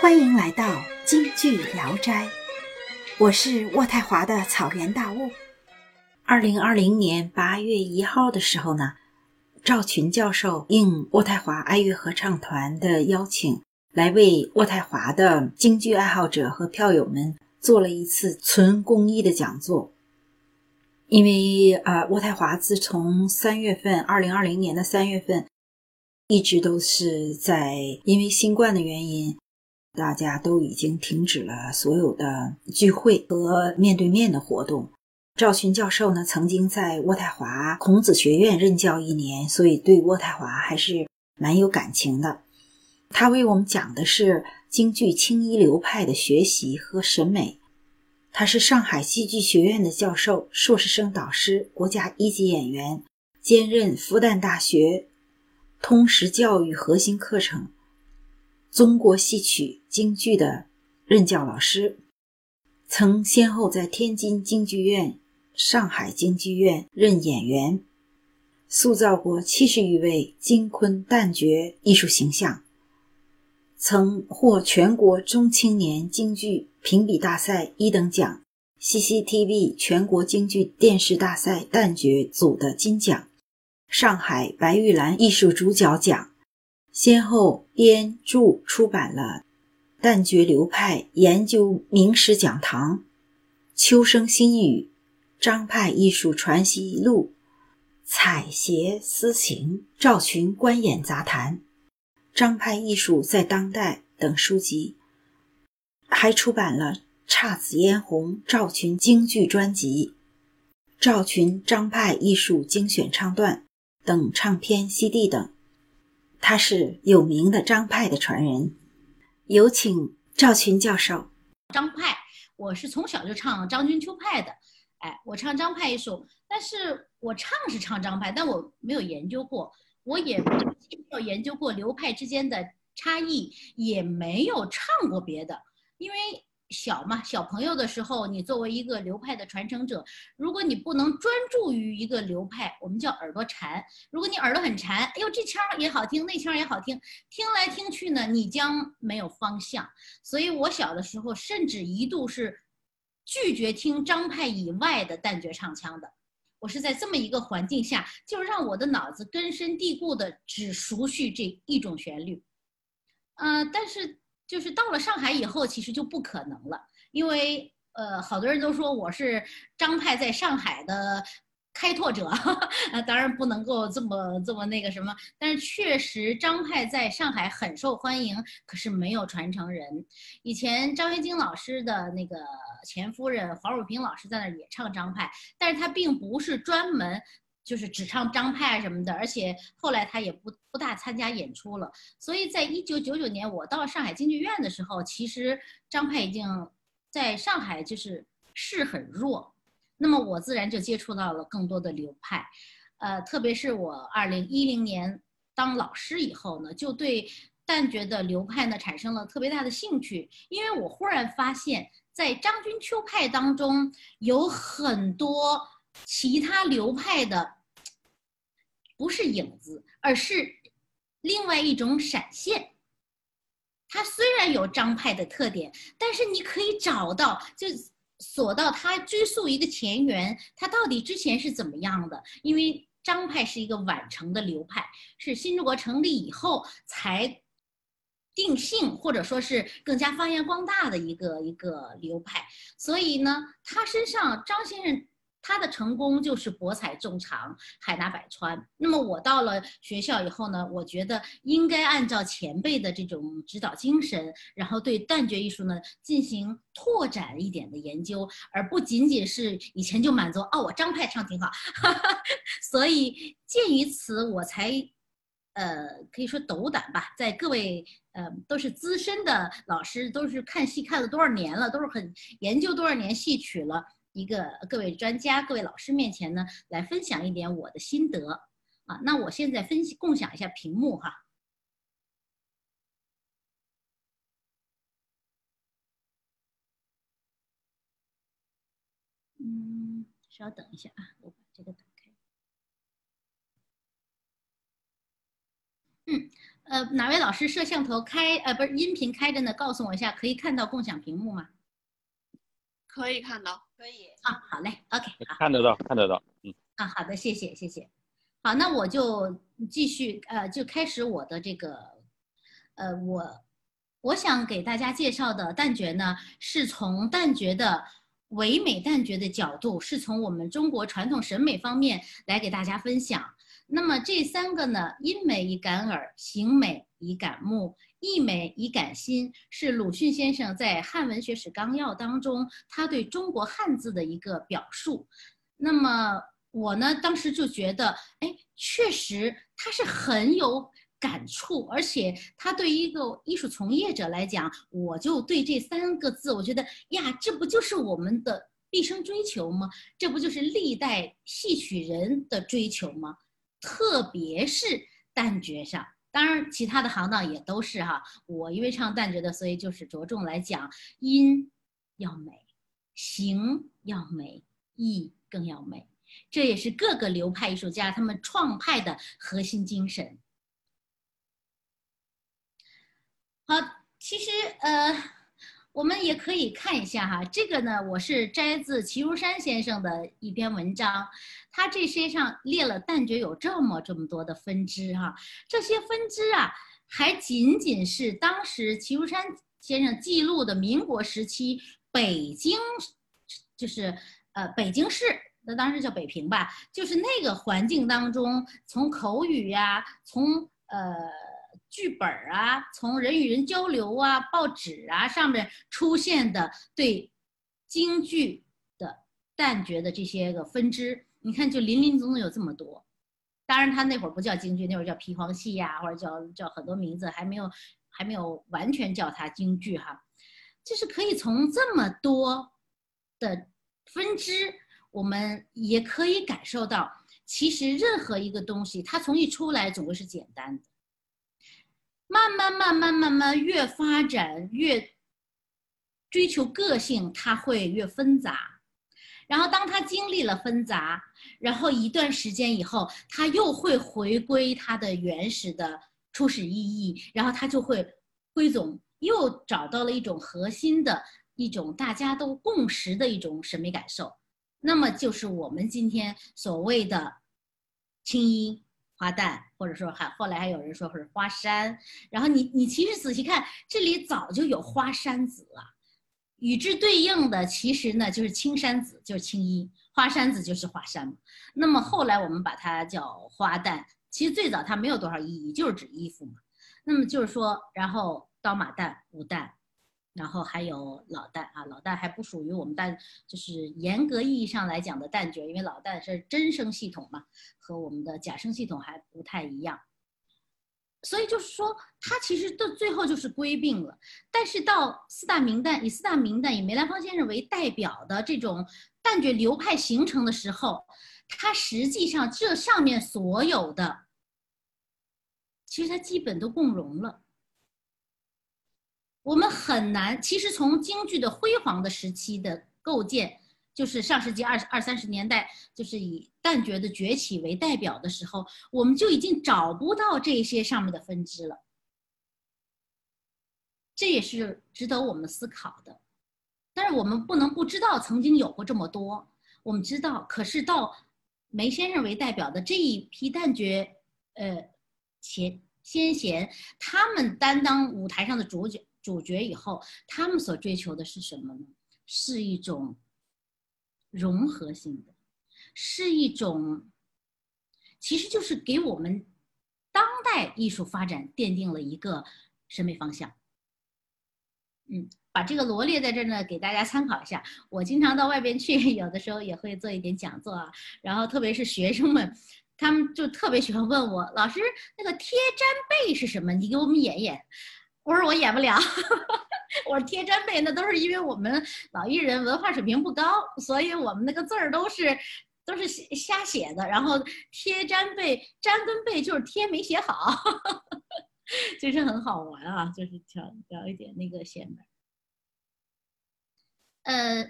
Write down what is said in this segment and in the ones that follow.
欢迎来到京剧聊斋，我是渥太华的草原大雾。二零二零年八月一号的时候呢，赵群教授应渥太华爱乐合唱团的邀请，来为渥太华的京剧爱好者和票友们做了一次纯公益的讲座。因为啊，渥太华自从三月份，二零二零年的三月份，一直都是在因为新冠的原因。大家都已经停止了所有的聚会和面对面的活动。赵群教授呢，曾经在渥太华孔子学院任教一年，所以对渥太华还是蛮有感情的。他为我们讲的是京剧青衣流派的学习和审美。他是上海戏剧学院的教授、硕士生导师、国家一级演员，兼任复旦大学通识教育核心课程。中国戏曲京剧的任教老师，曾先后在天津京剧院、上海京剧院任演员，塑造过七十余位京昆旦角艺术形象，曾获全国中青年京剧评比大赛一等奖、CCTV 全国京剧电视大赛旦角组的金奖、上海白玉兰艺术主角奖。先后编著出版了《旦角流派研究名史讲堂》《秋声新语》《张派艺术传习录》《采撷私情》《赵群观演杂谈》《张派艺术在当代》等书籍，还出版了《姹紫嫣红赵群京剧专辑》《赵群张派艺术精选唱段》等唱片 CD 等。他是有名的张派的传人，有请赵群教授。张派，我是从小就唱张君秋派的，哎，我唱张派一首，但是我唱是唱张派，但我没有研究过，我也没有研究过流派之间的差异，也没有唱过别的，因为。小嘛，小朋友的时候，你作为一个流派的传承者，如果你不能专注于一个流派，我们叫耳朵馋。如果你耳朵很馋，哎呦，这腔也好听，那腔也好听，听来听去呢，你将没有方向。所以我小的时候，甚至一度是拒绝听张派以外的旦角唱腔的。我是在这么一个环境下，就让我的脑子根深蒂固的只熟悉这一种旋律。嗯，但是。就是到了上海以后，其实就不可能了，因为呃，好多人都说我是张派在上海的开拓者，啊，当然不能够这么这么那个什么，但是确实张派在上海很受欢迎，可是没有传承人。以前张元京老师的那个前夫人黄汝平老师在那儿也唱张派，但是他并不是专门。就是只唱张派什么的，而且后来他也不不大参加演出了。所以在一九九九年我到上海京剧院的时候，其实张派已经在上海就是势很弱。那么我自然就接触到了更多的流派，呃，特别是我二零一零年当老师以后呢，就对旦角的流派呢产生了特别大的兴趣，因为我忽然发现，在张君秋派当中有很多其他流派的。不是影子，而是另外一种闪现。它虽然有张派的特点，但是你可以找到，就锁到它追溯一个前缘，它到底之前是怎么样的？因为张派是一个晚成的流派，是新中国成立以后才定性，或者说是更加发扬光大的一个一个流派。所以呢，他身上张先生。他的成功就是博采众长，海纳百川。那么我到了学校以后呢，我觉得应该按照前辈的这种指导精神，然后对旦角艺术呢进行拓展一点的研究，而不仅仅是以前就满足哦，我张派唱挺好。所以鉴于此，我才，呃，可以说斗胆吧，在各位呃都是资深的老师，都是看戏看了多少年了，都是很研究多少年戏曲了。一个各位专家、各位老师面前呢，来分享一点我的心得啊。那我现在分析共享一下屏幕哈。嗯，稍等一下啊，我把这个打开。嗯，呃，哪位老师摄像头开？呃，不是音频开着呢，告诉我一下，可以看到共享屏幕吗？可以看到，可以。啊，好嘞，OK，好。看得到，看得到，嗯。啊，好的，谢谢，谢谢。好，那我就继续，呃，就开始我的这个，呃，我我想给大家介绍的旦角呢，是从旦角的唯美旦角的角度，是从我们中国传统审美方面来给大家分享。那么这三个呢，音美以感耳，形美以感目，意美以感心，是鲁迅先生在《汉文学史纲要》当中他对中国汉字的一个表述。那么我呢，当时就觉得，哎，确实他是很有感触，而且他对一个艺术从业者来讲，我就对这三个字，我觉得呀，这不就是我们的毕生追求吗？这不就是历代戏曲人的追求吗？特别是旦角上，当然其他的行当也都是哈。我因为唱旦角的，所以就是着重来讲音要美，形要美，意更要美。这也是各个流派艺术家他们创派的核心精神。好，其实呃。我们也可以看一下哈，这个呢，我是摘自齐如山先生的一篇文章，他这些上列了旦角有这么这么多的分支哈，这些分支啊，还仅仅是当时齐如山先生记录的民国时期北京，就是呃北京市，那当时叫北平吧，就是那个环境当中，从口语呀，从呃。剧本啊，从人与人交流啊，报纸啊上面出现的对京剧的旦角的这些个分支，你看就林林总总有这么多。当然他那会儿不叫京剧，那会儿叫皮黄戏呀，或者叫叫很多名字，还没有还没有完全叫它京剧哈。就是可以从这么多的分支，我们也可以感受到，其实任何一个东西，它从一出来总归是简单的。慢慢慢慢慢慢越发展越追求个性，它会越纷杂。然后当它经历了纷杂，然后一段时间以后，它又会回归它的原始的初始意义，然后它就会汇总，又找到了一种核心的一种大家都共识的一种审美感受。那么就是我们今天所谓的清音。花旦，或者说还后来还有人说是花山，然后你你其实仔细看，这里早就有花山子了，与之对应的其实呢就是青山子，就是青衣，花山子就是花山嘛。那么后来我们把它叫花旦，其实最早它没有多少意义，就是指衣服嘛。那么就是说，然后刀马旦、武旦。然后还有老旦啊，老旦还不属于我们旦，就是严格意义上来讲的旦角，因为老旦是真声系统嘛，和我们的假声系统还不太一样。所以就是说，它其实到最后就是归并了。但是到四大名旦，以四大名旦以梅兰芳先生为代表的这种旦角流派形成的时候，它实际上这上面所有的，其实它基本都共融了。我们很难，其实从京剧的辉煌的时期的构建，就是上世纪二二三十年代，就是以旦角的崛起为代表的时候，我们就已经找不到这些上面的分支了。这也是值得我们思考的。但是我们不能不知道曾经有过这么多，我们知道。可是到梅先生为代表的这一批旦角，呃，前先贤，他们担当舞台上的主角。主角以后，他们所追求的是什么呢？是一种融合性的，是一种，其实就是给我们当代艺术发展奠定了一个审美方向。嗯，把这个罗列在这儿呢，给大家参考一下。我经常到外边去，有的时候也会做一点讲座啊，然后特别是学生们，他们就特别喜欢问我，老师那个贴粘背是什么？你给我们演演。不是我演不了，我是贴粘背那都是因为我们老艺人文化水平不高，所以我们那个字儿都是都是瞎写的。然后贴粘背，粘跟背就是贴没写好，就是很好玩啊，就是调调一点那个线本。呃，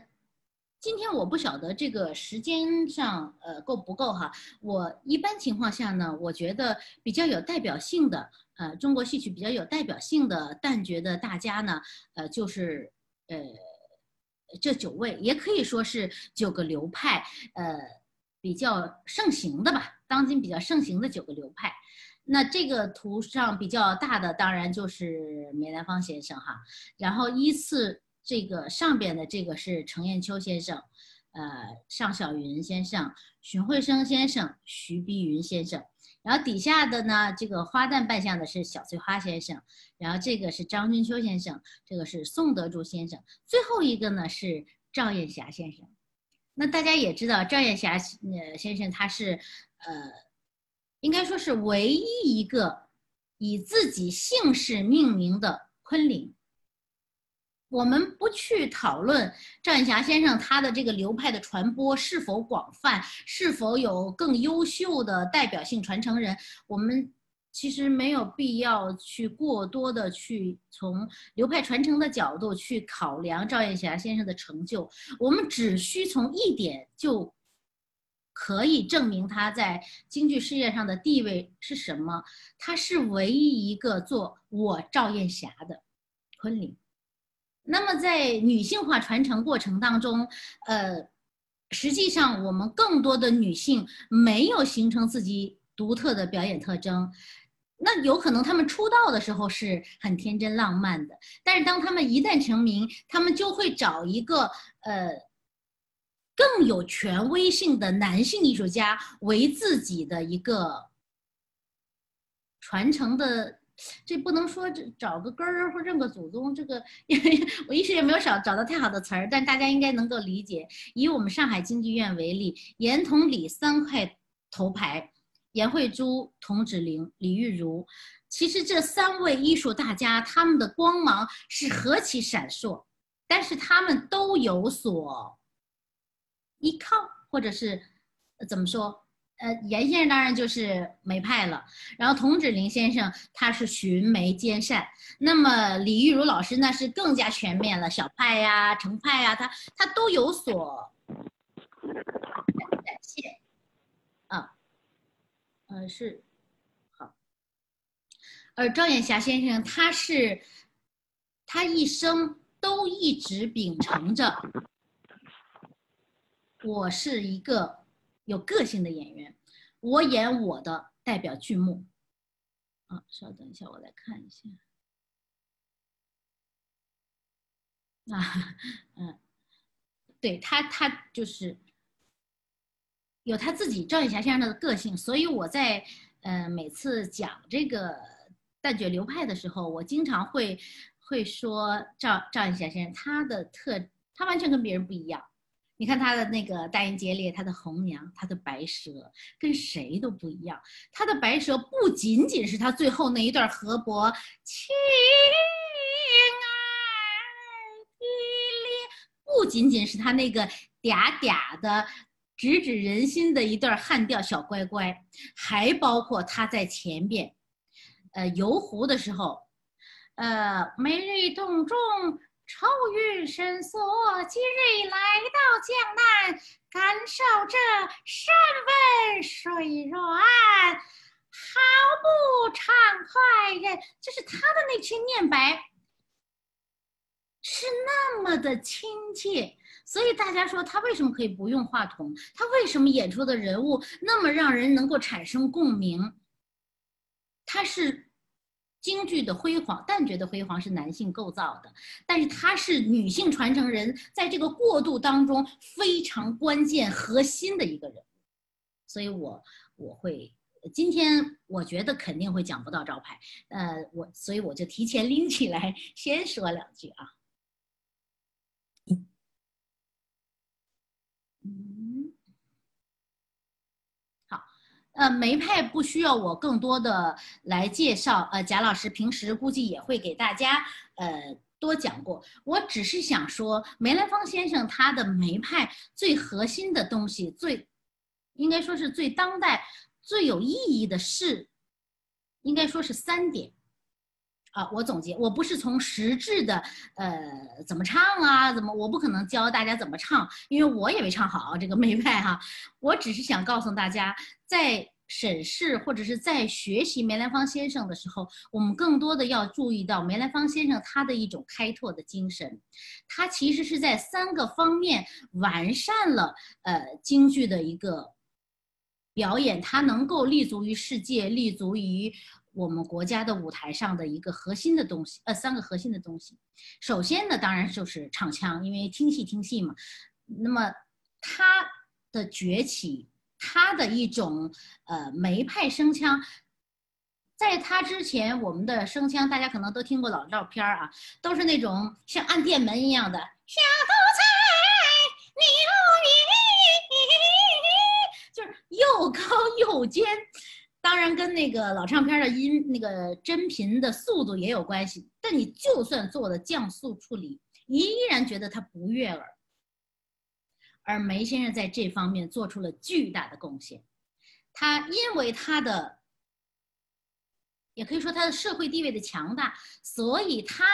今天我不晓得这个时间上呃够不够哈。我一般情况下呢，我觉得比较有代表性的呃中国戏曲比较有代表性的旦角的大家呢，呃就是呃这九位，也可以说是九个流派呃比较盛行的吧，当今比较盛行的九个流派。那这个图上比较大的当然就是梅兰芳先生哈，然后依次。这个上边的这个是程砚秋先生，呃，尚小云先生、荀慧生先生、徐碧云先生，然后底下的呢，这个花旦扮相的是小翠花先生，然后这个是张君秋先生，这个是宋德柱先生，最后一个呢是赵艳霞先生。那大家也知道，赵艳霞呃先生他是呃，应该说是唯一一个以自己姓氏命名的昆凌。我们不去讨论赵艳霞先生他的这个流派的传播是否广泛，是否有更优秀的代表性传承人。我们其实没有必要去过多的去从流派传承的角度去考量赵艳霞先生的成就。我们只需从一点就可以证明他在京剧事业上的地位是什么。他是唯一一个做我赵艳霞的昆凌。那么在女性化传承过程当中，呃，实际上我们更多的女性没有形成自己独特的表演特征，那有可能她们出道的时候是很天真浪漫的，但是当她们一旦成名，她们就会找一个呃更有权威性的男性艺术家为自己的一个传承的。这不能说这找个根儿或认个祖宗，这个因为 我一时也没有找找到太好的词儿，但大家应该能够理解。以我们上海京剧院为例，严同李三块头牌，严慧珠、童芷苓、李玉茹，其实这三位艺术大家，他们的光芒是何其闪烁，但是他们都有所依靠，或者是怎么说？呃，严先生当然就是梅派了，然后童芷苓先生他是荀梅兼善，那么李玉茹老师那是更加全面了，小派呀、程派呀，他他都有所展现，啊，呃是好，而赵艳霞先生他是他一生都一直秉承着，我是一个。有个性的演员，我演我的代表剧目。啊，稍等一下，我来看一下。啊，嗯，对他，他就是有他自己赵艳霞先生的个性，所以我在呃每次讲这个旦角流派的时候，我经常会会说赵赵艳霞先生他的特，他完全跟别人不一样。你看他的那个大英杰烈，他的红娘，他的白蛇，跟谁都不一样。他的白蛇不仅仅是他最后那一段河伯情爱的烈，不仅仅是他那个嗲嗲的直指人心的一段汉调小乖乖，还包括他在前边，呃游湖的时候，呃美丽动众。愁云深锁，今日来到江南，感受这山温水软，好不畅快呀！就是他的那些念白，是那么的亲切，所以大家说他为什么可以不用话筒？他为什么演出的人物那么让人能够产生共鸣？他是。京剧的辉煌，旦角的辉煌是男性构造的，但是他是女性传承人，在这个过渡当中非常关键核心的一个人，所以我我会今天我觉得肯定会讲不到招牌，呃，我所以我就提前拎起来先说两句啊。呃，梅派不需要我更多的来介绍，呃，贾老师平时估计也会给大家呃多讲过。我只是想说，梅兰芳先生他的梅派最核心的东西，最应该说是最当代、最有意义的是，应该说是三点啊，我总结，我不是从实质的，呃，怎么唱啊，怎么，我不可能教大家怎么唱，因为我也没唱好这个梅派哈，我只是想告诉大家，在审视或者是在学习梅兰芳先生的时候，我们更多的要注意到梅兰芳先生他的一种开拓的精神，他其实是在三个方面完善了呃京剧的一个表演，他能够立足于世界，立足于。我们国家的舞台上的一个核心的东西，呃，三个核心的东西。首先呢，当然就是唱腔，因为听戏听戏嘛。那么它的崛起，它的一种呃梅派声腔，在它之前，我们的声腔大家可能都听过老照片啊，都是那种像按电门一样的小头菜，牛就是又高又尖。当然跟那个老唱片的音那个真频的速度也有关系，但你就算做了降速处理，你依然觉得它不悦耳。而梅先生在这方面做出了巨大的贡献，他因为他的，也可以说他的社会地位的强大，所以他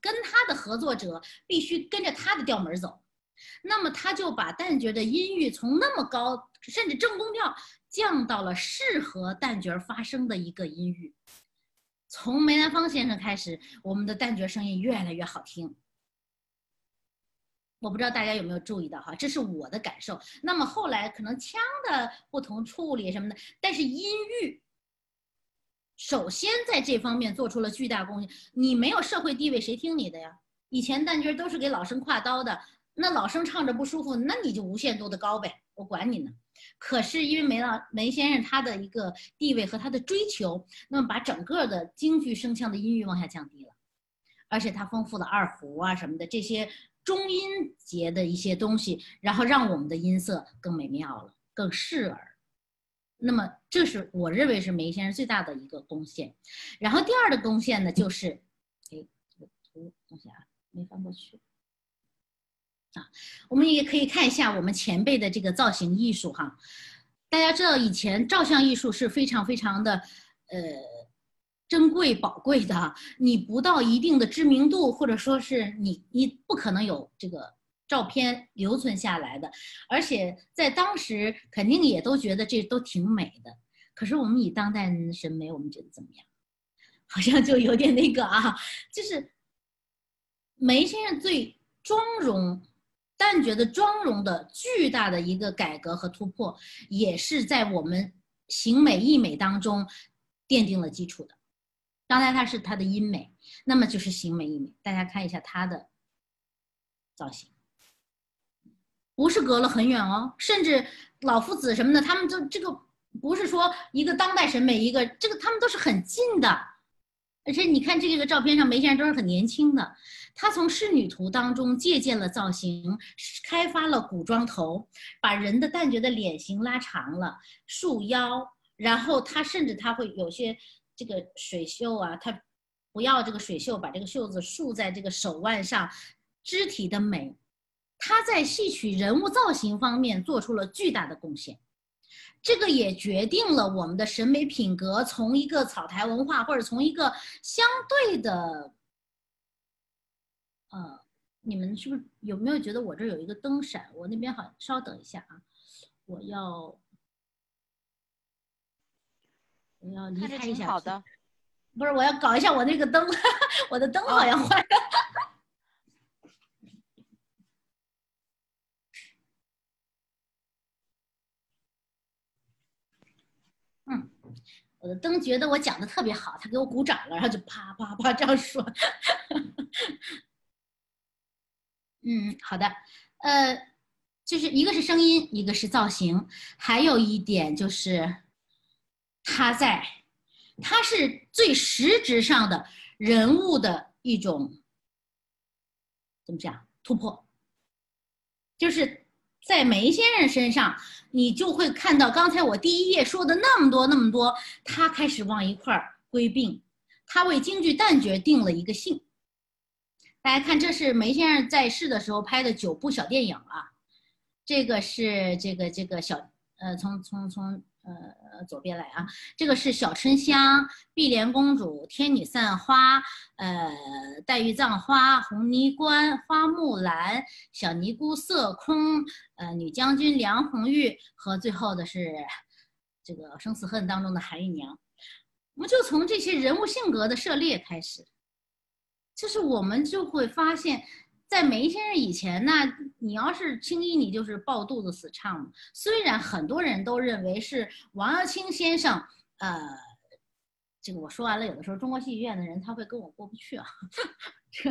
跟他的合作者必须跟着他的调门走，那么他就把旦角的音域从那么高，甚至正宫调。降到了适合旦角发声的一个音域。从梅兰芳先生开始，我们的旦角声音越来越好听。我不知道大家有没有注意到哈，这是我的感受。那么后来可能腔的不同处理什么的，但是音域首先在这方面做出了巨大贡献。你没有社会地位，谁听你的呀？以前旦角都是给老生挎刀的，那老生唱着不舒服，那你就无限度的高呗，我管你呢。可是因为梅老梅先生他的一个地位和他的追求，那么把整个的京剧声腔的音域往下降低了，而且他丰富了二胡啊什么的这些中音节的一些东西，然后让我们的音色更美妙了，更适耳。那么这是我认为是梅先生最大的一个贡献。然后第二的贡献呢，就是，哎，这个图东西啊没翻过去。啊，我们也可以看一下我们前辈的这个造型艺术哈。大家知道以前照相艺术是非常非常的，呃，珍贵宝贵的。你不到一定的知名度，或者说是你你不可能有这个照片留存下来的。而且在当时肯定也都觉得这都挺美的。可是我们以当代人的审美，我们觉得怎么样？好像就有点那个啊，就是梅先生最妆容。但觉得妆容的巨大的一个改革和突破，也是在我们形美意美当中奠定了基础的。刚才它是它的音美，那么就是形美意美。大家看一下它的造型，不是隔了很远哦，甚至老夫子什么的，他们都这个不是说一个当代审美，一个这个他们都是很近的。而且你看这个照片上，梅先生都是很年轻的。他从仕女图当中借鉴了造型，开发了古装头，把人的旦角的脸型拉长了，束腰，然后他甚至他会有些这个水袖啊，他不要这个水袖，把这个袖子束在这个手腕上，肢体的美，他在戏曲人物造型方面做出了巨大的贡献，这个也决定了我们的审美品格从一个草台文化，或者从一个相对的。呃，你们是不是有没有觉得我这有一个灯闪？我那边好，稍等一下啊，我要我要离开一下。好的，不是，我要搞一下我那个灯，我的灯好像坏了。嗯，我的灯觉得我讲的特别好，他给我鼓掌了，然后就啪啪啪这样说。嗯，好的，呃，就是一个是声音，一个是造型，还有一点就是他在，他是最实质上的人物的一种怎么讲突破，就是在梅先生身上，你就会看到刚才我第一页说的那么多那么多，他开始往一块儿归并，他为京剧旦角定了一个姓。大家看，这是梅先生在世的时候拍的九部小电影啊。这个是这个这个小呃，从从从呃左边来啊，这个是小春香、碧莲公主、天女散花、呃黛玉葬花、红泥关、花木兰、小尼姑色空、呃女将军梁红玉和最后的是这个生死恨当中的韩玉娘。我们就从这些人物性格的涉猎开始，就是我们就会发现。在梅先生以前呢，你要是青衣，你就是抱肚子死唱。虽然很多人都认为是王耀庆先生，呃，这个我说完了，有的时候中国戏剧院的人他会跟我过不去啊。这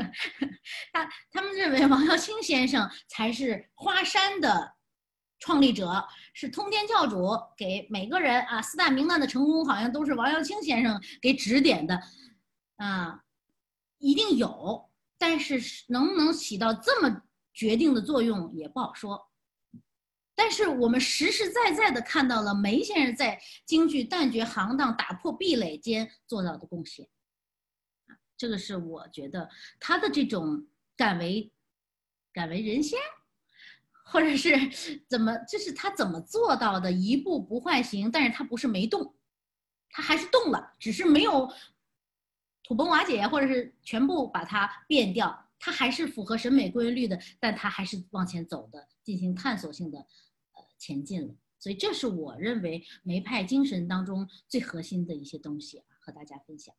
他他们认为王耀庆先生才是花山的创立者，是通天教主，给每个人啊四大名旦的成功好像都是王耀庆先生给指点的，啊，一定有。但是能不能起到这么决定的作用也不好说。但是我们实实在在的看到了梅先生在京剧旦角行当打破壁垒间做到的贡献，这个是我觉得他的这种敢为敢为人先，或者是怎么，就是他怎么做到的一步不换形，但是他不是没动，他还是动了，只是没有。土崩瓦解，或者是全部把它变掉，它还是符合审美规律的，但它还是往前走的，进行探索性的呃前进了。所以这是我认为梅派精神当中最核心的一些东西啊，和大家分享。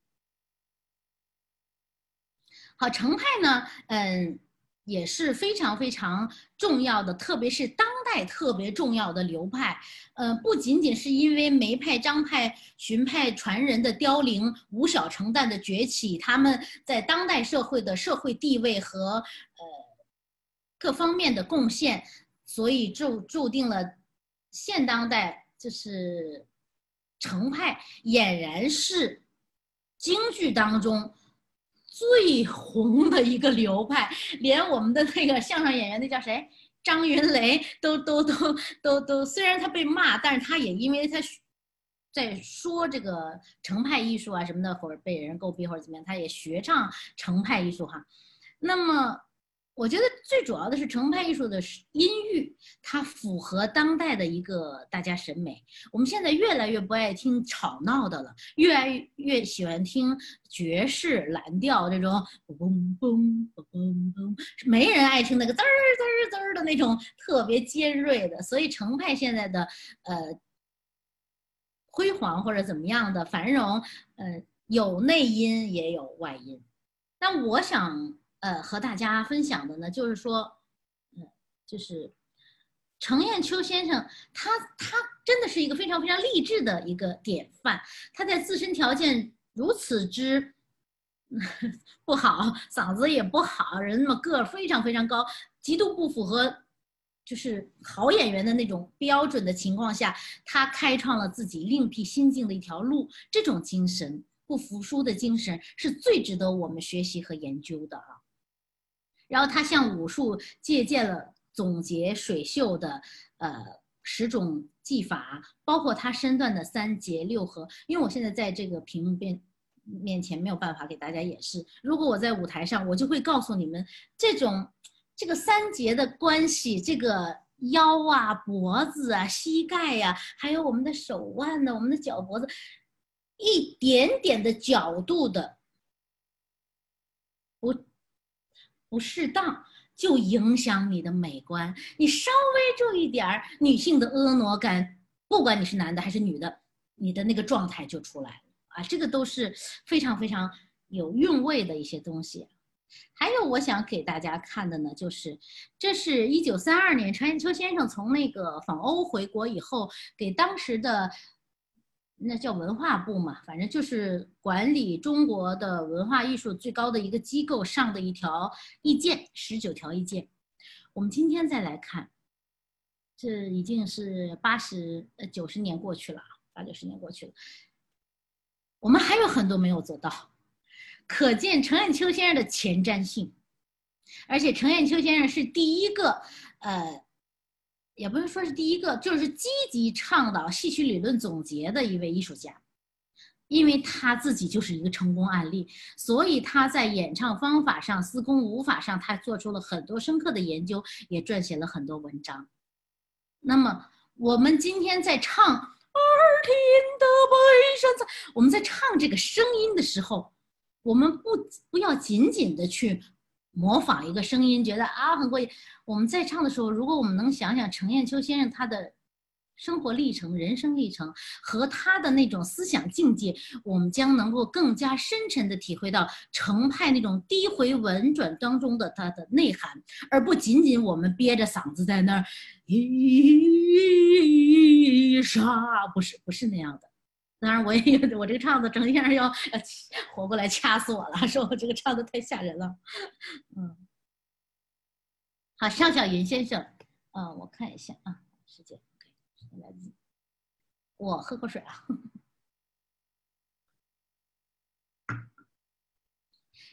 好，程派呢，嗯。也是非常非常重要的，特别是当代特别重要的流派。呃，不仅仅是因为梅派、张派、荀派传人的凋零，吴小成旦的崛起，他们在当代社会的社会地位和呃各方面的贡献，所以就注定了现当代就是程派俨然是京剧当中。最红的一个流派，连我们的那个相声演员，那叫谁？张云雷都都都都都，虽然他被骂，但是他也因为他在说这个程派艺术啊什么的，或者被人诟病或者怎么样，他也学唱程派艺术哈。那么。我觉得最主要的是程派艺术的音域，它符合当代的一个大家审美。我们现在越来越不爱听吵闹的了，越来越喜欢听爵士蓝调这种嘣嘣嘣嘣嘣，没人爱听那个滋儿滋儿滋儿的那种特别尖锐的。所以程派现在的呃辉煌或者怎么样的繁荣，呃有内因也有外因。但我想。呃，和大家分享的呢，就是说，嗯，就是程砚秋先生，他他真的是一个非常非常励志的一个典范。他在自身条件如此之 不好，嗓子也不好，人那么个儿非常非常高，极度不符合就是好演员的那种标准的情况下，他开创了自己另辟新境的一条路。这种精神，不服输的精神，是最值得我们学习和研究的啊。然后他向武术借鉴了总结水袖的呃十种技法，包括他身段的三节六合。因为我现在在这个屏幕面面前没有办法给大家演示，如果我在舞台上，我就会告诉你们这种这个三节的关系，这个腰啊、脖子啊、膝盖呀，还有我们的手腕呢、我们的脚脖子，一点点的角度的不。不适当就影响你的美观，你稍微注意点儿女性的婀娜感，不管你是男的还是女的，你的那个状态就出来了啊！这个都是非常非常有韵味的一些东西。还有我想给大家看的呢，就是这是一九三二年程砚秋先生从那个访欧回国以后，给当时的。那叫文化部嘛，反正就是管理中国的文化艺术最高的一个机构上的一条意见，十九条意见。我们今天再来看，这已经是八十呃九十年过去了，八九十年过去了，我们还有很多没有做到，可见程砚秋先生的前瞻性，而且程砚秋先生是第一个，呃。也不是说是第一个，就是积极倡导戏曲理论总结的一位艺术家，因为他自己就是一个成功案例，所以他在演唱方法上、司空舞法上，他做出了很多深刻的研究，也撰写了很多文章。那么我们今天在唱听得北山在。我们在唱这个声音的时候，我们不不要仅仅的去模仿一个声音，觉得啊很过瘾。我们在唱的时候，如果我们能想想程砚秋先生他的。生活历程、人生历程和他的那种思想境界，我们将能够更加深沉地体会到程派那种低回稳转当中的它的内涵，而不仅仅我们憋着嗓子在那儿，一沙不是不是那样的。当然，我也 我这个唱的整天要要活过来掐死我了，说我这个唱的太吓人了。嗯，好，尚小云先生，嗯，我看一下啊，时间。来自我喝口水啊。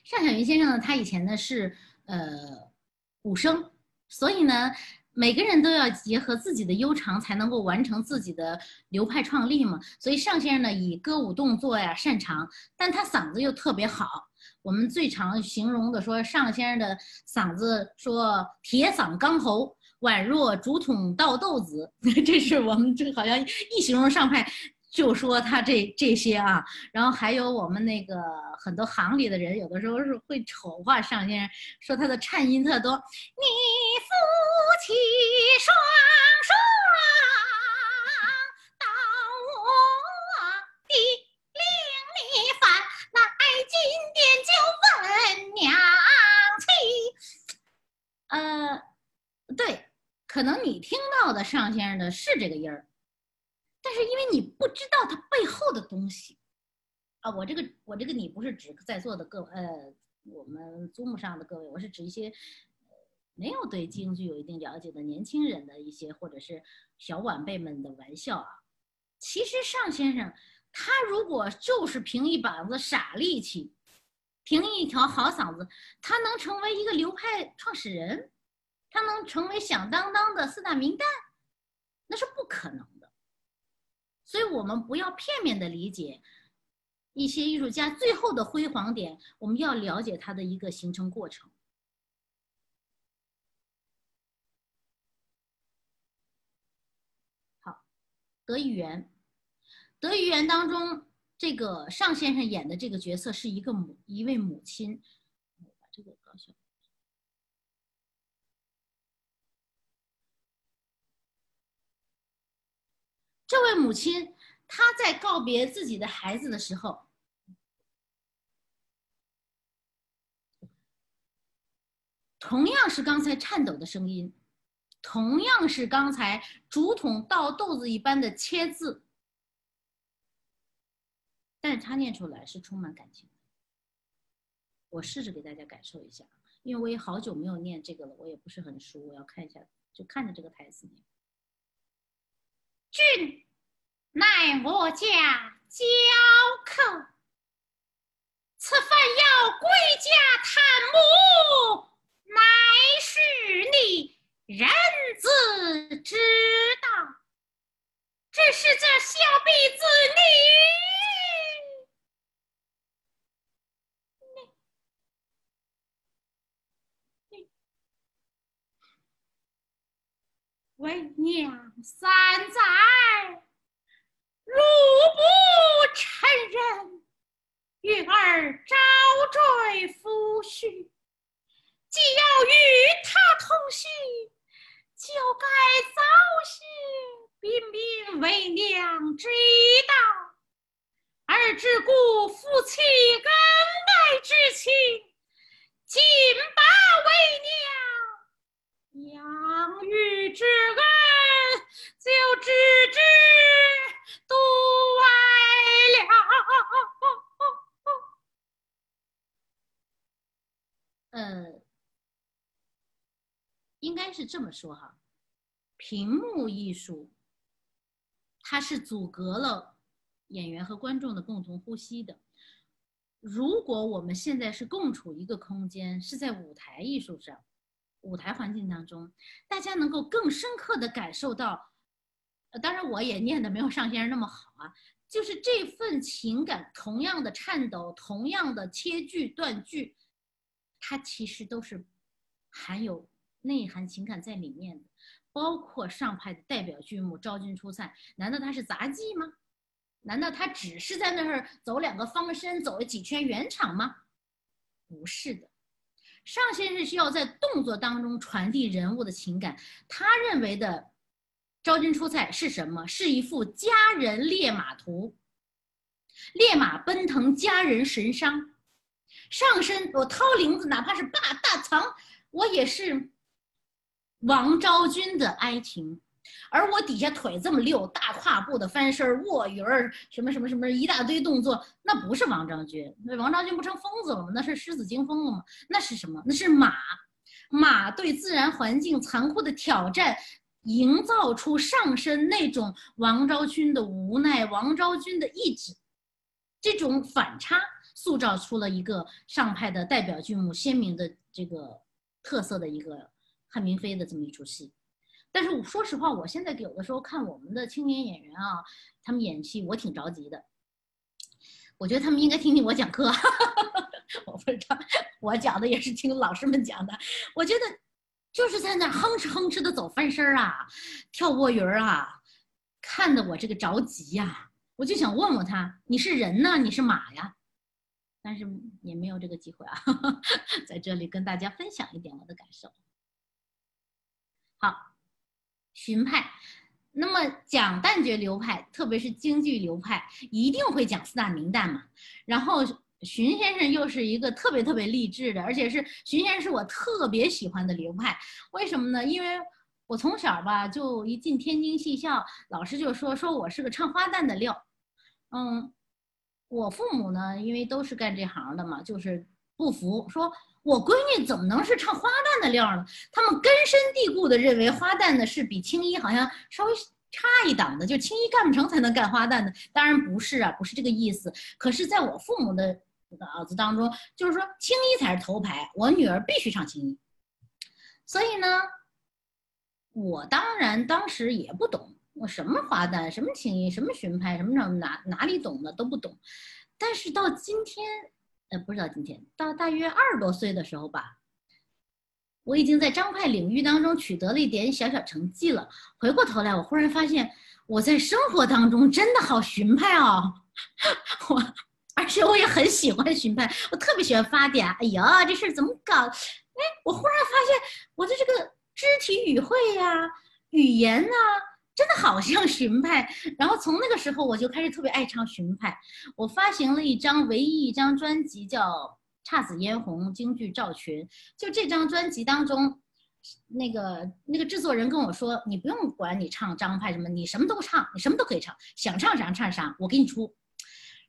尚小云先生呢，他以前呢是呃武生，所以呢每个人都要结合自己的悠长，才能够完成自己的流派创立嘛。所以尚先生呢以歌舞动作呀擅长，但他嗓子又特别好。我们最常形容的说尚先生的嗓子，说铁嗓钢喉。宛若竹筒倒豆子，这是我们这好像一形容上派就说他这这些啊，然后还有我们那个很多行里的人，有的时候是会丑化尚先生，说他的颤音特多。你夫妻双双到我的令你烦，来金殿就问娘亲。呃，对。可能你听到的尚先生的是这个音儿，但是因为你不知道他背后的东西，啊，我这个我这个你不是指在座的各呃我们祖母上的各位，我是指一些没有对京剧有一定了解的年轻人的一些或者是小晚辈们的玩笑啊。其实尚先生他如果就是凭一膀子傻力气，凭一条好嗓子，他能成为一个流派创始人？他能成为响当当的四大名旦，那是不可能的。所以，我们不要片面的理解一些艺术家最后的辉煌点，我们要了解他的一个形成过程。德语园，德语园当中，这个尚先生演的这个角色是一个母，一位母亲。把这个搞笑。这位母亲，她在告别自己的孩子的时候，同样是刚才颤抖的声音，同样是刚才竹筒倒豆子一般的切字，但是他念出来是充满感情。我试着给大家感受一下，因为我也好久没有念这个了，我也不是很熟，我要看一下，就看着这个台词念。俊，乃我家教客，此番要归家探母，乃是你人自知道。这是这小婢子你，你。为娘三载，如不承认，玉儿招赘夫婿，既要与他同席，就该早些禀禀为娘知道，儿只顾夫妻恩爱之情，尽把为娘。养育之恩，就只知独爱了。呃，应该是这么说哈，屏幕艺术，它是阻隔了演员和观众的共同呼吸的。如果我们现在是共处一个空间，是在舞台艺术上。舞台环境当中，大家能够更深刻的感受到，当然我也念的没有尚先生那么好啊，就是这份情感，同样的颤抖，同样的切句断句，它其实都是含有内涵情感在里面的，包括上派的代表剧目《昭君出塞》，难道它是杂技吗？难道他只是在那儿走两个方身，走了几圈圆场吗？不是的，上先生是要在动作当中传递人物的情感。他认为的《昭君出塞》是什么？是一幅佳人烈马图，烈马奔腾，佳人神伤。上身我掏铃子，哪怕是霸大藏，我也是王昭君的爱情。而我底下腿这么溜，大跨步的翻身、卧云儿，什么什么什么一大堆动作，那不是王昭君，那王昭君不成疯子了吗？那是狮子惊风了吗？那是什么？那是马，马对自然环境残酷的挑战，营造出上身那种王昭君的无奈，王昭君的意志，这种反差，塑造出了一个上派的代表剧目，鲜明的这个特色的一个汉明妃的这么一出戏。但是我说实话，我现在有的时候看我们的青年演员啊，他们演戏，我挺着急的。我觉得他们应该听听我讲课，我不知道，我讲的也是听老师们讲的。我觉得就是在那哼哧哼哧的走翻身啊，跳卧云啊，看得我这个着急呀。我就想问问他，你是人呢，你是马呀？但是也没有这个机会啊，在这里跟大家分享一点我的感受。好。荀派，那么讲旦角流派，特别是京剧流派，一定会讲四大名旦嘛。然后荀先生又是一个特别特别励志的，而且是荀先生是我特别喜欢的流派。为什么呢？因为我从小吧就一进天津戏校，老师就说说我是个唱花旦的料。嗯，我父母呢，因为都是干这行的嘛，就是不服说。我闺女怎么能是唱花旦的料呢？他们根深蒂固的认为花旦呢是比青衣好像稍微差一档的，就青衣干不成才能干花旦的。当然不是啊，不是这个意思。可是在我父母的脑子当中，就是说青衣才是头牌，我女儿必须唱青衣。所以呢，我当然当时也不懂，我什么花旦，什么青衣，什么荀派，什么什么哪哪里懂的都不懂。但是到今天。那不知道今天到大约二十多岁的时候吧，我已经在张派领域当中取得了一点小小成绩了。回过头来，我忽然发现我在生活当中真的好荀派哦，我而且我也很喜欢荀派，我特别喜欢发嗲。哎呀，这事儿怎么搞？哎，我忽然发现我的这个肢体语汇呀、语言呐。真的好像荀派，然后从那个时候我就开始特别爱唱荀派。我发行了一张唯一一张专辑，叫《姹紫嫣红》京剧赵群。就这张专辑当中，那个那个制作人跟我说：“你不用管你唱张派什么，你什么都唱，你什么都可以唱，想唱啥唱啥，我给你出。”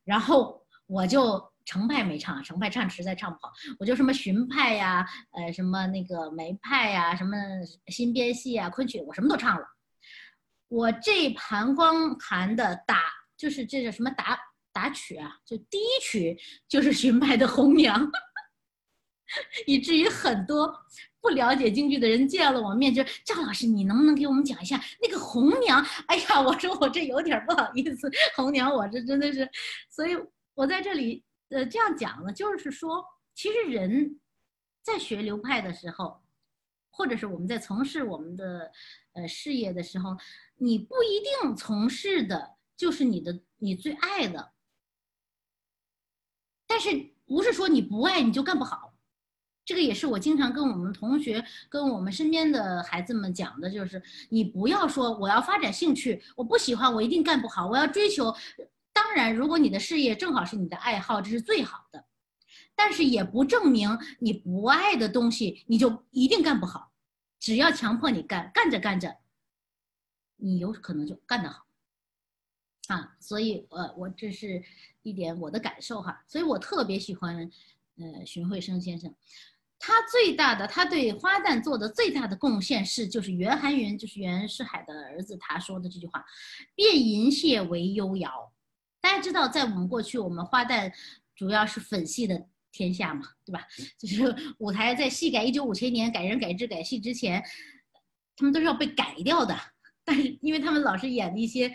然后我就程派没唱，程派唱实在唱不好，我就什么荀派呀，呃，什么那个梅派呀，什么新编戏啊，昆曲，我什么都唱了。我这盘光盘的打就是这叫什么打打曲啊？就第一曲就是荀派的《红娘 》，以至于很多不了解京剧的人见了我面就说赵老师，你能不能给我们讲一下那个红娘？哎呀，我说我这有点不好意思，红娘我这真的是，所以我在这里呃这样讲呢，就是说，其实人在学流派的时候，或者是我们在从事我们的呃事业的时候。你不一定从事的就是你的你最爱的，但是不是说你不爱你就干不好，这个也是我经常跟我们同学、跟我们身边的孩子们讲的，就是你不要说我要发展兴趣，我不喜欢我一定干不好，我要追求。当然，如果你的事业正好是你的爱好，这是最好的，但是也不证明你不爱的东西你就一定干不好，只要强迫你干，干着干着。你有可能就干得好，啊，所以呃，我这是一点我的感受哈，所以我特别喜欢，呃，荀慧生先生，他最大的他对花旦做的最大的贡献是，就是袁寒云，就是袁世海的儿子，他说的这句话，变银屑为幽瑶。大家知道，在我们过去，我们花旦主要是粉戏的天下嘛，对吧？就是舞台在戏改一九五七年改人改制改戏之前，他们都是要被改掉的。但是，因为他们老是演一些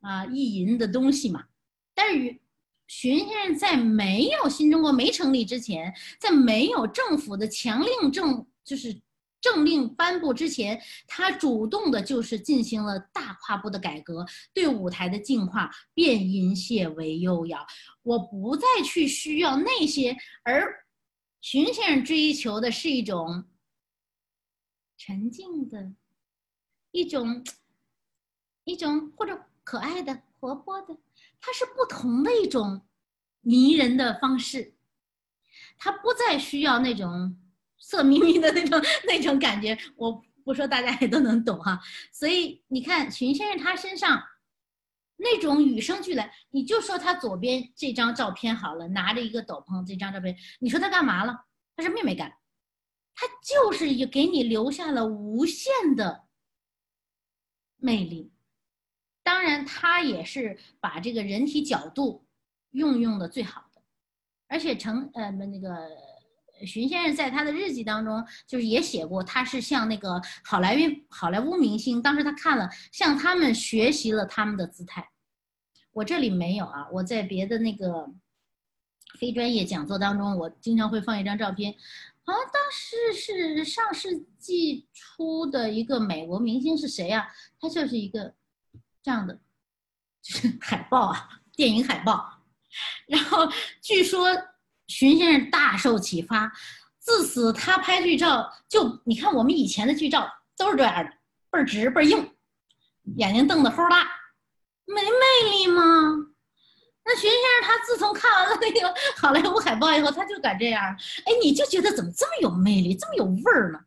啊意淫的东西嘛。但是，荀先生在没有新中国没成立之前，在没有政府的强令政就是政令颁布之前，他主动的就是进行了大跨步的改革，对舞台的净化，变淫亵为优雅。我不再去需要那些，而荀先生追求的是一种沉静的，一种一种或者可爱的、活泼的，它是不同的一种迷人的方式。他不再需要那种。色眯眯的那种那种感觉，我不说大家也都能懂哈。所以你看荀先生他身上那种与生俱来，你就说他左边这张照片好了，拿着一个斗篷这张照片，你说他干嘛了？他什么也没干，他就是也给你留下了无限的魅力。当然，他也是把这个人体角度运用的最好的，而且成呃那个。荀先生在他的日记当中，就是也写过，他是向那个好莱坞好莱坞明星，当时他看了，向他们学习了他们的姿态。我这里没有啊，我在别的那个非专业讲座当中，我经常会放一张照片，好像当时是上世纪初的一个美国明星是谁呀？他就是一个这样的，就是海报啊，电影海报。然后据说。荀先生大受启发，自此他拍剧照就你看我们以前的剧照都是这样的，倍儿直倍儿硬，眼睛瞪得齁大，没魅力吗？那荀先生他自从看完了那个好莱坞海报以后，他就敢这样，哎，你就觉得怎么这么有魅力，这么有味儿呢？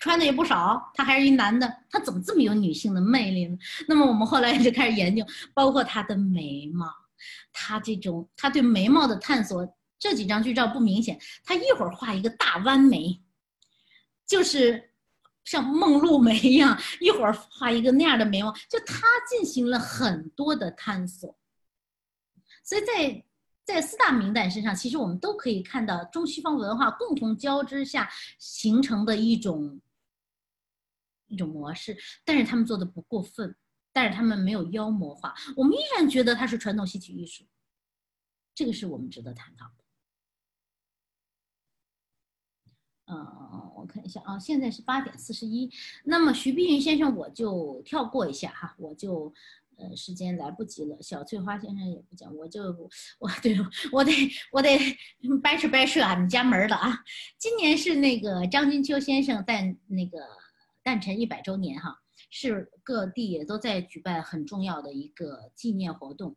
穿的也不少，他还是一男的，他怎么这么有女性的魅力呢？那么我们后来就开始研究，包括他的眉毛。他这种他对眉毛的探索，这几张剧照不明显。他一会儿画一个大弯眉，就是像梦露眉一样；一会儿画一个那样的眉毛，就他进行了很多的探索。所以在在四大名旦身上，其实我们都可以看到中西方文化共同交织下形成的一种一种模式，但是他们做的不过分。但是他们没有妖魔化，我们依然觉得它是传统戏曲艺术，这个是我们值得探讨的。嗯，我看一下啊，现在是八点四十一，那么徐碧云先生我就跳过一下哈，我就呃时间来不及了。小翠花先生也不讲，我就我对我得我得掰扯掰扯俺们家门的啊。今年是那个张君秋先生诞那个诞辰一百周年哈。是各地也都在举办很重要的一个纪念活动。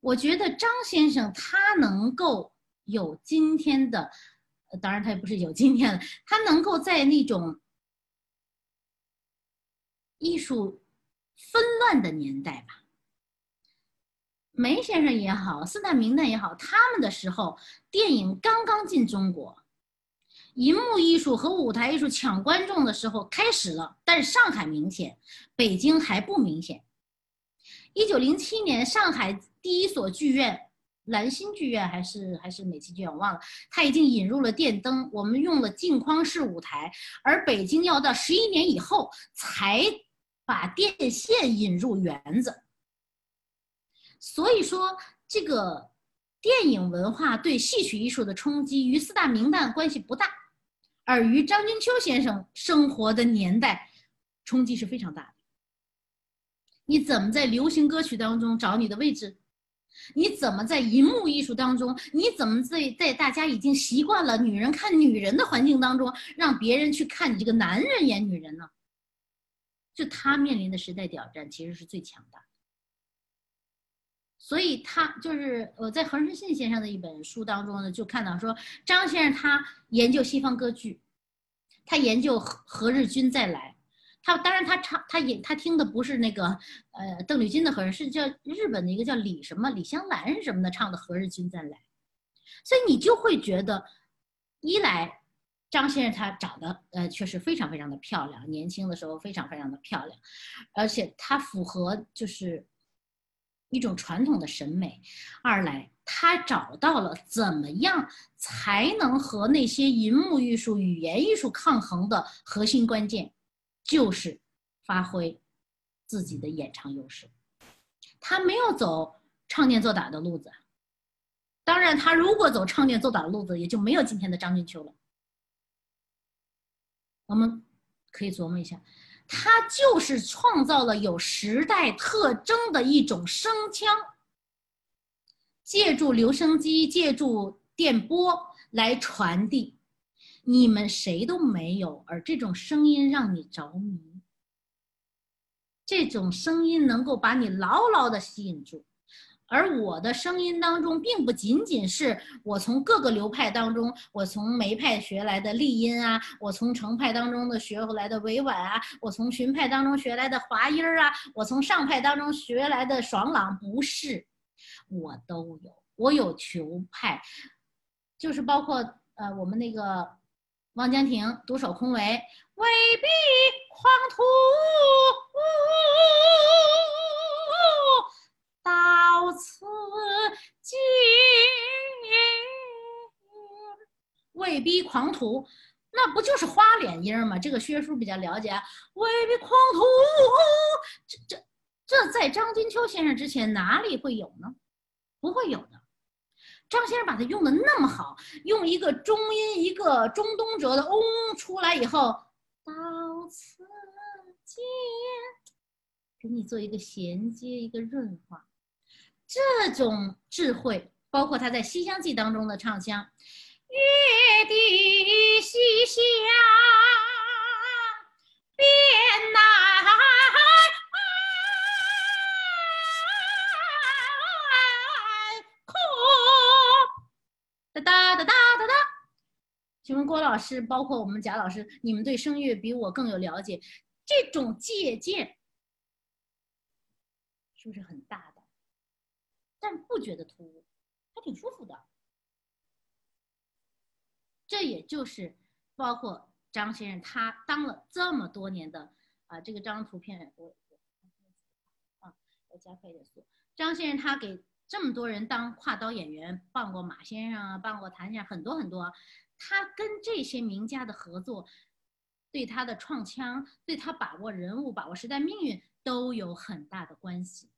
我觉得张先生他能够有今天的，当然他也不是有今天的，他能够在那种艺术纷乱的年代吧，梅先生也好，四大名旦也好，他们的时候，电影刚刚进中国。银幕艺术和舞台艺术抢观众的时候开始了，但是上海明显，北京还不明显。一九零七年，上海第一所剧院兰心剧院还是还是美琪剧院，我忘了，它已经引入了电灯，我们用了镜框式舞台，而北京要到十一年以后才把电线引入园子。所以说，这个电影文化对戏曲艺术的冲击与四大名旦关系不大。而与张君秋先生生活的年代，冲击是非常大的。你怎么在流行歌曲当中找你的位置？你怎么在银幕艺术当中？你怎么在在大家已经习惯了女人看女人的环境当中，让别人去看你这个男人演女人呢？就他面临的时代挑战，其实是最强大。所以他就是我在恒生信先生的一本书当中呢，就看到说张先生他研究西方歌剧，他研究何何日君再来，他当然他唱他演他听的不是那个呃邓丽君的和声，是叫日本的一个叫李什么李香兰什么的唱的何日君再来，所以你就会觉得，一来张先生他长得呃确实非常非常的漂亮，年轻的时候非常非常的漂亮，而且他符合就是。一种传统的审美，二来他找到了怎么样才能和那些银幕艺术、语言艺术抗衡的核心关键，就是发挥自己的演唱优势。他没有走唱念做打的路子，当然，他如果走唱念做打的路子，也就没有今天的张君秋了。我们可以琢磨一下，它就是创造了有时代特征的一种声腔，借助留声机，借助电波来传递。你们谁都没有，而这种声音让你着迷，这种声音能够把你牢牢的吸引住。而我的声音当中，并不仅仅是我从各个流派当中，我从梅派学来的丽音啊，我从程派当中的学回来的委婉啊，我从荀派当中学来的滑音儿啊，我从上派当中学来的爽朗，不是，我都有，我有球派，就是包括呃我们那个汪江亭独守空围，未必狂徒。到此尽，未逼狂徒，那不就是花脸音吗？这个薛叔比较了解。未逼狂徒，这这这在张金秋先生之前哪里会有呢？不会有的。张先生把它用的那么好，用一个中音一个中东折的嗡出来以后，到此尽，给你做一个衔接，一个润滑。这种智慧，包括他在《西厢记》当中的唱腔，月的西厢变难空。哒哒哒哒哒哒。请问郭老师，包括我们贾老师，你们对声乐比我更有了解，这种借鉴是不是很大？但不觉得突兀，还挺舒服的。这也就是包括张先生，他当了这么多年的啊，这个张图片我啊，我加快一点速。张先生他给这么多人当跨刀演员，傍过马先生啊，傍过谭先生，很多很多。他跟这些名家的合作，对他的创腔，对他把握人物、把握时代命运都有很大的关系。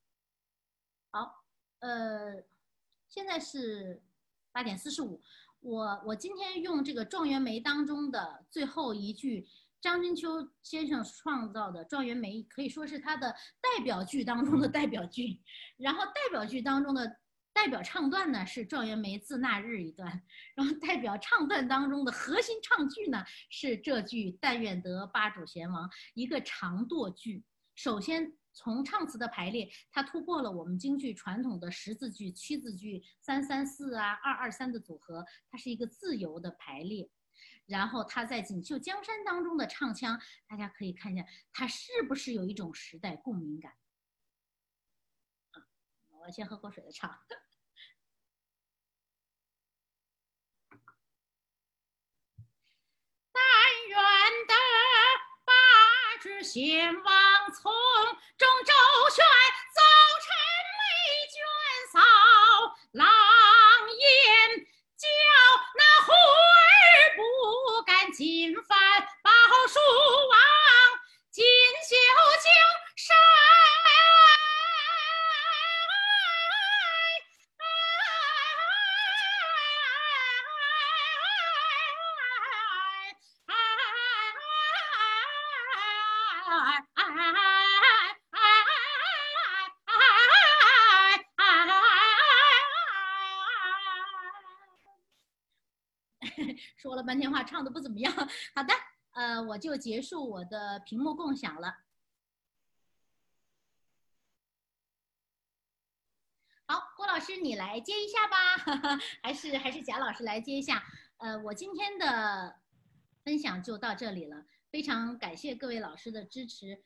好。呃，现在是八点四十五。我我今天用这个《状元梅》当中的最后一句，张君秋先生创造的《状元梅》，可以说是他的代表剧当中的代表剧。然后代表剧当中的代表唱段呢是《状元梅自那日》一段，然后代表唱段当中的核心唱句呢是这句“但愿得八主贤王”，一个长堕句。首先。从唱词的排列，它突破了我们京剧传统的十字句、七字句、三三四啊、二二三的组合，它是一个自由的排列。然后它在《锦绣江山》当中的唱腔，大家可以看一下，它是不是有一种时代共鸣感？我先喝口水再唱。但愿的。先王从中周旋，早晨美卷扫狼烟，叫那虎儿不敢进犯宝书王，锦绣江了半天话，唱的不怎么样。好的，呃，我就结束我的屏幕共享了。好，郭老师你来接一下吧，还是还是贾老师来接一下？呃，我今天的分享就到这里了，非常感谢各位老师的支持。